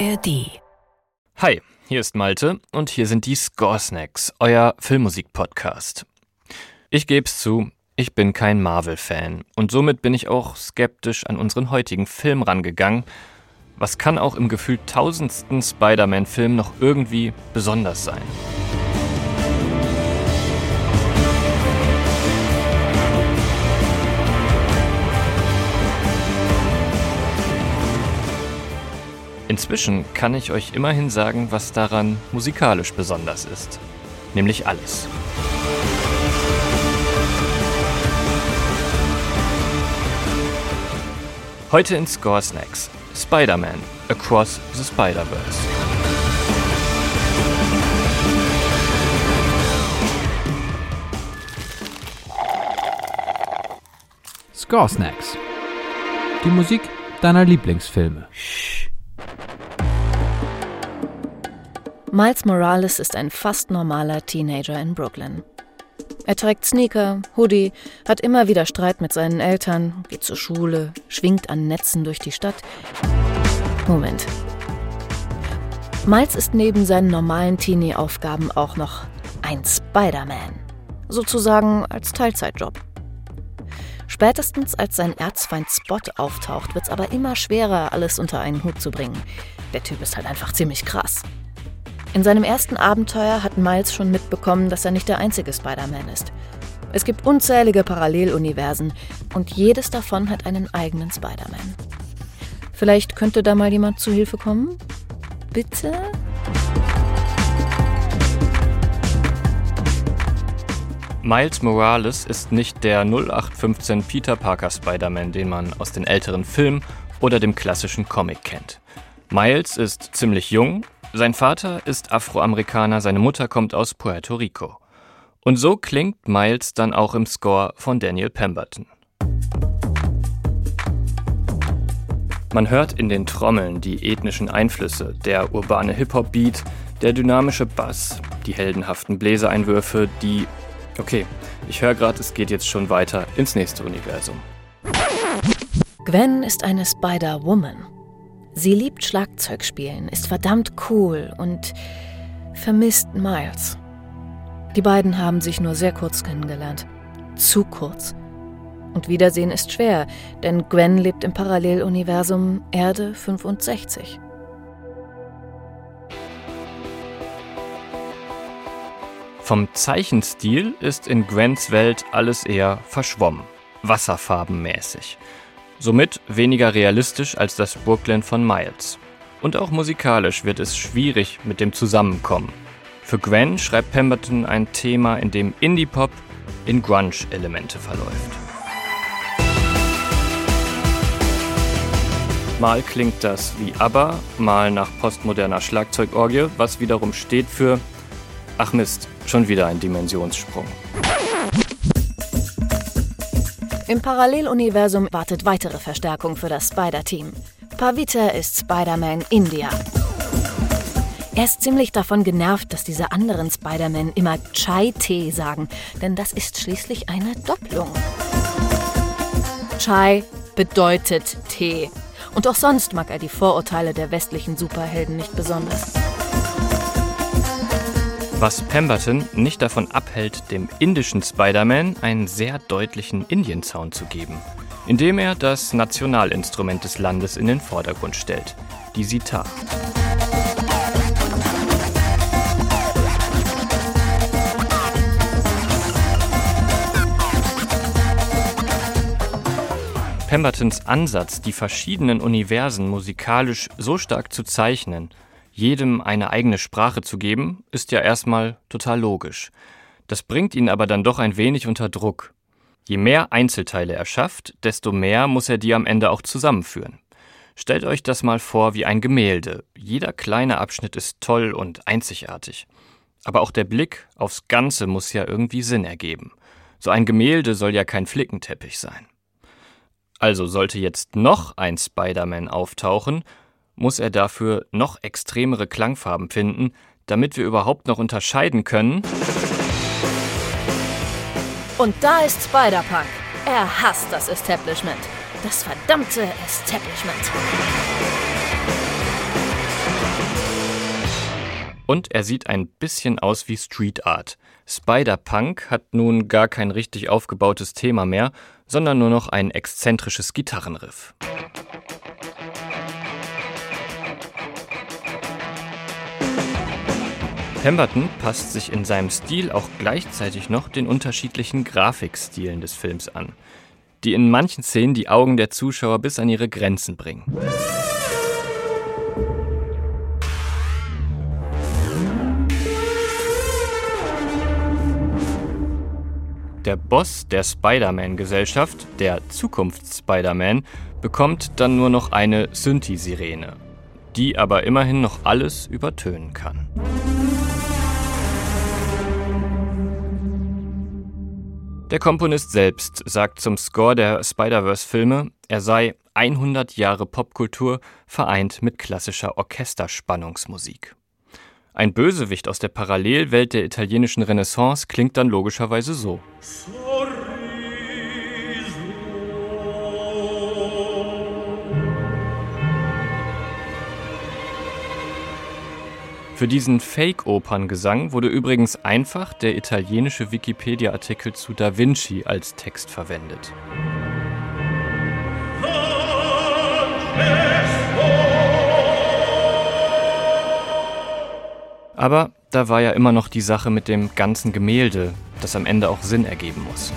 ARD. Hi, hier ist Malte und hier sind die Score Snacks, euer Filmmusik-Podcast. Ich geb's zu, ich bin kein Marvel-Fan und somit bin ich auch skeptisch an unseren heutigen Film rangegangen. Was kann auch im gefühlt tausendsten Spider-Man-Film noch irgendwie besonders sein? Inzwischen kann ich euch immerhin sagen, was daran musikalisch besonders ist. Nämlich alles. Heute in Score Snacks Spider-Man Across the Spider-Verse. Score Snacks. Die Musik deiner Lieblingsfilme. Miles Morales ist ein fast normaler Teenager in Brooklyn. Er trägt Sneaker, Hoodie, hat immer wieder Streit mit seinen Eltern, geht zur Schule, schwingt an Netzen durch die Stadt. Moment. Miles ist neben seinen normalen Teenie-Aufgaben auch noch ein Spider-Man. Sozusagen als Teilzeitjob. Spätestens als sein Erzfeind Spot auftaucht, wird es aber immer schwerer, alles unter einen Hut zu bringen. Der Typ ist halt einfach ziemlich krass. In seinem ersten Abenteuer hat Miles schon mitbekommen, dass er nicht der einzige Spider-Man ist. Es gibt unzählige Paralleluniversen und jedes davon hat einen eigenen Spider-Man. Vielleicht könnte da mal jemand zu Hilfe kommen? Bitte? Miles Morales ist nicht der 0815 Peter Parker Spider-Man, den man aus den älteren Filmen oder dem klassischen Comic kennt. Miles ist ziemlich jung, sein Vater ist Afroamerikaner, seine Mutter kommt aus Puerto Rico. Und so klingt Miles dann auch im Score von Daniel Pemberton. Man hört in den Trommeln die ethnischen Einflüsse, der urbane Hip-Hop-Beat, der dynamische Bass, die heldenhaften Bläsereinwürfe, die Okay, ich höre gerade, es geht jetzt schon weiter ins nächste Universum. Gwen ist eine Spider-Woman. Sie liebt Schlagzeugspielen, ist verdammt cool und vermisst Miles. Die beiden haben sich nur sehr kurz kennengelernt. Zu kurz. Und Wiedersehen ist schwer, denn Gwen lebt im Paralleluniversum Erde 65. Vom Zeichenstil ist in Gwens Welt alles eher verschwommen, wasserfarbenmäßig. Somit weniger realistisch als das Brooklyn von Miles. Und auch musikalisch wird es schwierig mit dem Zusammenkommen. Für Gwen schreibt Pemberton ein Thema, in dem Indie-Pop in Grunge-Elemente verläuft. Mal klingt das wie ABBA, mal nach postmoderner Schlagzeugorgie, was wiederum steht für Ach Mist, schon wieder ein Dimensionssprung. Im Paralleluniversum wartet weitere Verstärkung für das Spider-Team. Pavita ist Spider-Man India. Er ist ziemlich davon genervt, dass diese anderen Spider-Man immer Chai-Tee sagen, denn das ist schließlich eine Doppelung. Chai bedeutet Tee. Und auch sonst mag er die Vorurteile der westlichen Superhelden nicht besonders was Pemberton nicht davon abhält, dem indischen Spider-Man einen sehr deutlichen Indien-Sound zu geben, indem er das Nationalinstrument des Landes in den Vordergrund stellt, die Sitar. Pembertons Ansatz, die verschiedenen Universen musikalisch so stark zu zeichnen, jedem eine eigene Sprache zu geben, ist ja erstmal total logisch. Das bringt ihn aber dann doch ein wenig unter Druck. Je mehr Einzelteile er schafft, desto mehr muss er die am Ende auch zusammenführen. Stellt euch das mal vor wie ein Gemälde. Jeder kleine Abschnitt ist toll und einzigartig. Aber auch der Blick aufs Ganze muss ja irgendwie Sinn ergeben. So ein Gemälde soll ja kein Flickenteppich sein. Also sollte jetzt noch ein Spider-Man auftauchen, muss er dafür noch extremere Klangfarben finden, damit wir überhaupt noch unterscheiden können. Und da ist Spider-Punk. Er hasst das Establishment. Das verdammte Establishment. Und er sieht ein bisschen aus wie Street Art. Spider-Punk hat nun gar kein richtig aufgebautes Thema mehr, sondern nur noch ein exzentrisches Gitarrenriff. Pemberton passt sich in seinem Stil auch gleichzeitig noch den unterschiedlichen Grafikstilen des Films an, die in manchen Szenen die Augen der Zuschauer bis an ihre Grenzen bringen. Der Boss der Spider-Man-Gesellschaft, der Zukunfts-Spider-Man, bekommt dann nur noch eine Synthi-Sirene, die aber immerhin noch alles übertönen kann. Der Komponist selbst sagt zum Score der Spider-Verse-Filme, er sei 100 Jahre Popkultur vereint mit klassischer Orchesterspannungsmusik. Ein Bösewicht aus der Parallelwelt der italienischen Renaissance klingt dann logischerweise so. Für diesen Fake-Operngesang wurde übrigens einfach der italienische Wikipedia-Artikel zu Da Vinci als Text verwendet. Aber da war ja immer noch die Sache mit dem ganzen Gemälde, das am Ende auch Sinn ergeben muss.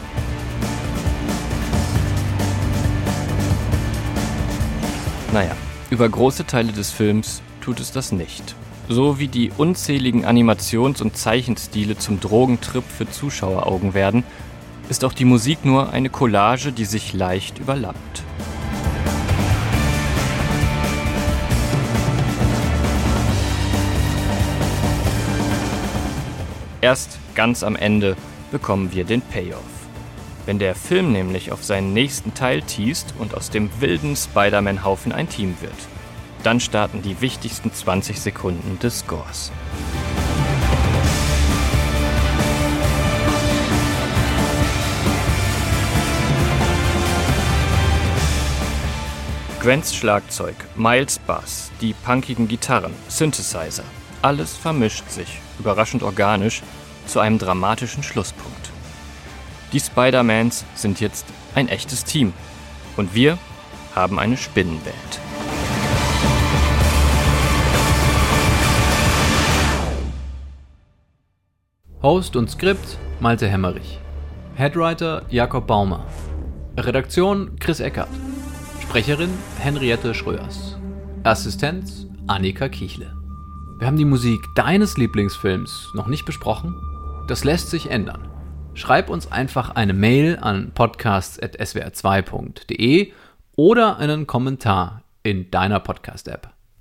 Naja, über große Teile des Films tut es das nicht so wie die unzähligen Animations- und Zeichenstile zum Drogentrip für Zuschaueraugen werden, ist auch die Musik nur eine Collage, die sich leicht überlappt. Erst ganz am Ende bekommen wir den Payoff. Wenn der Film nämlich auf seinen nächsten Teil teast und aus dem wilden Spider-Man-Haufen ein Team wird. Dann starten die wichtigsten 20 Sekunden des Scores. Grants Schlagzeug, Miles Bass, die punkigen Gitarren, Synthesizer, alles vermischt sich, überraschend organisch, zu einem dramatischen Schlusspunkt. Die Spider-Mans sind jetzt ein echtes Team und wir haben eine Spinnenwelt. Host und Skript Malte Hemmerich. Headwriter Jakob Baumer. Redaktion Chris Eckert. Sprecherin Henriette Schröers. Assistenz Annika Kichle. Wir haben die Musik deines Lieblingsfilms noch nicht besprochen? Das lässt sich ändern. Schreib uns einfach eine Mail an podcasts.swr2.de oder einen Kommentar in deiner Podcast-App.